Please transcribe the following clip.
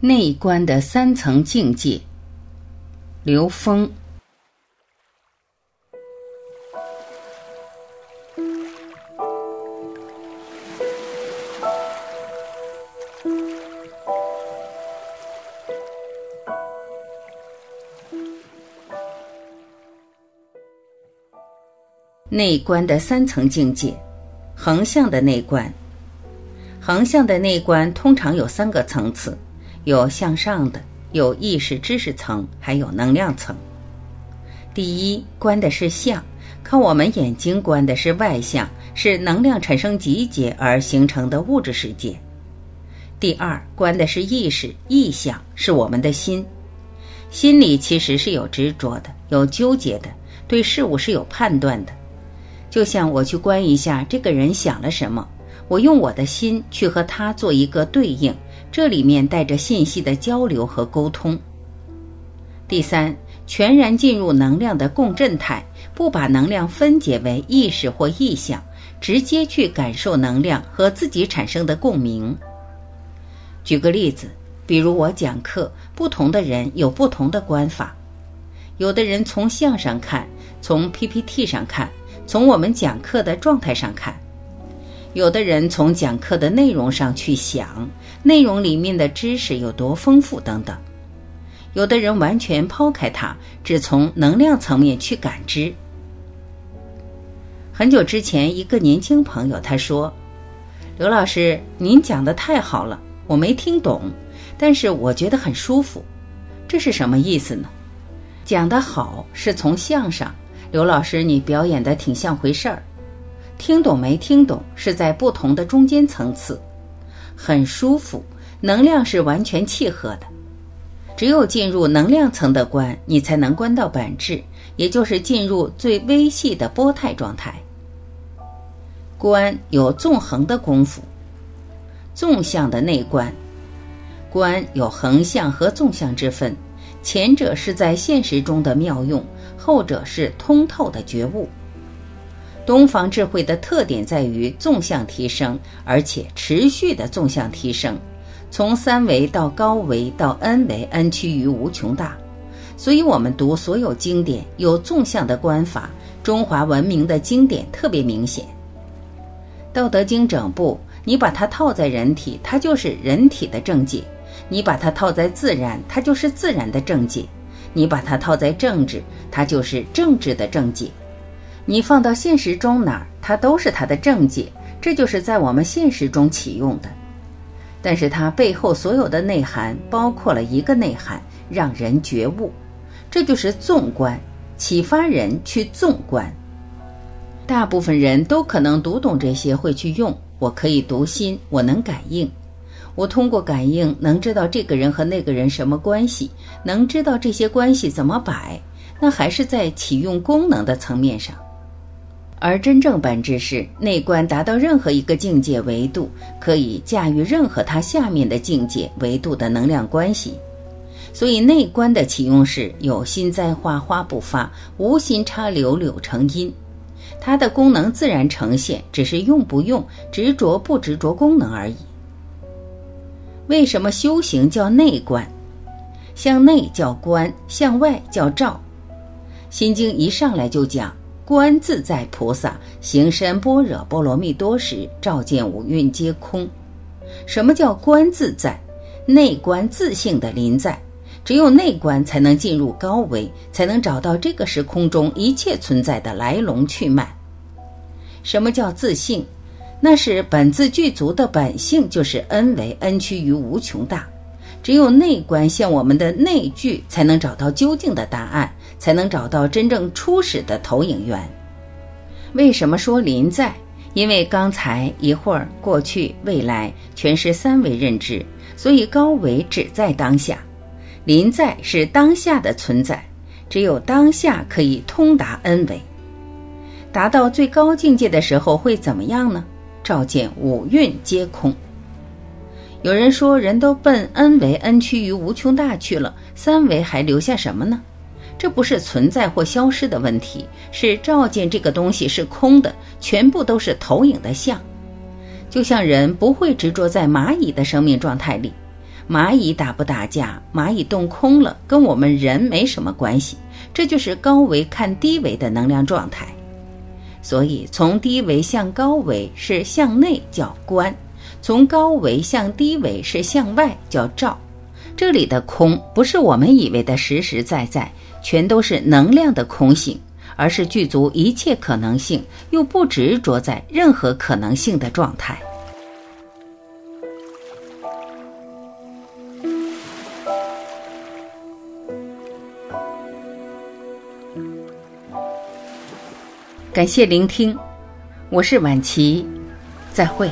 内观的三层境界。刘峰。内观的三层境界，横向的内观。横向的内观通常有三个层次。有向上的，有意识知识层，还有能量层。第一，观的是相，靠我们眼睛观的是外相，是能量产生集结而形成的物质世界。第二，观的是意识意象，是我们的心。心里其实是有执着的，有纠结的，对事物是有判断的。就像我去观一下这个人想了什么，我用我的心去和他做一个对应。这里面带着信息的交流和沟通。第三，全然进入能量的共振态，不把能量分解为意识或意象，直接去感受能量和自己产生的共鸣。举个例子，比如我讲课，不同的人有不同的观法，有的人从相上看，从 PPT 上看，从我们讲课的状态上看。有的人从讲课的内容上去想，内容里面的知识有多丰富等等；有的人完全抛开它，只从能量层面去感知。很久之前，一个年轻朋友他说：“刘老师，您讲的太好了，我没听懂，但是我觉得很舒服。这是什么意思呢？讲得好是从相上，刘老师你表演的挺像回事儿。”听懂没听懂是在不同的中间层次，很舒服，能量是完全契合的。只有进入能量层的观，你才能观到本质，也就是进入最微细的波态状态。观有纵横的功夫，纵向的内观，观有横向和纵向之分，前者是在现实中的妙用，后者是通透的觉悟。东方智慧的特点在于纵向提升，而且持续的纵向提升，从三维到高维到 n 维，n 趋于无穷大。所以，我们读所有经典有纵向的观法，中华文明的经典特别明显。《道德经》整部，你把它套在人体，它就是人体的正解；你把它套在自然，它就是自然的正解；你把它套在政治，它就是政治的正解。你放到现实中哪儿，它都是它的正解，这就是在我们现实中启用的。但是它背后所有的内涵，包括了一个内涵，让人觉悟，这就是纵观，启发人去纵观。大部分人都可能读懂这些，会去用。我可以读心，我能感应，我通过感应能知道这个人和那个人什么关系，能知道这些关系怎么摆，那还是在启用功能的层面上。而真正本质是内观达到任何一个境界维度，可以驾驭任何它下面的境界维度的能量关系。所以内观的启用是有心栽花花不发，无心插柳柳成荫。它的功能自然呈现，只是用不用、执着不执着功能而已。为什么修行叫内观？向内叫观，向外叫照。心经一上来就讲。观自在菩萨行深般若波罗蜜多时，照见五蕴皆空。什么叫观自在？内观自性的临在，只有内观才能进入高维，才能找到这个时空中一切存在的来龙去脉。什么叫自性？那是本自具足的本性，就是恩为恩趋于无穷大。只有内观向我们的内聚，才能找到究竟的答案，才能找到真正初始的投影源。为什么说临在？因为刚才一会儿过去、未来全是三维认知，所以高维只在当下。临在是当下的存在，只有当下可以通达 n 维。达到最高境界的时候会怎么样呢？照见五蕴皆空。有人说，人都奔 n 维 n 趋于无穷大去了，三维还留下什么呢？这不是存在或消失的问题，是照见这个东西是空的，全部都是投影的像。就像人不会执着在蚂蚁的生命状态里，蚂蚁打不打架，蚂蚁动空了，跟我们人没什么关系。这就是高维看低维的能量状态。所以，从低维向高维是向内叫观，从高维向低维是向外叫照。这里的空不是我们以为的实实在在，全都是能量的空性，而是具足一切可能性，又不执着在任何可能性的状态。感谢聆听，我是晚琪，再会。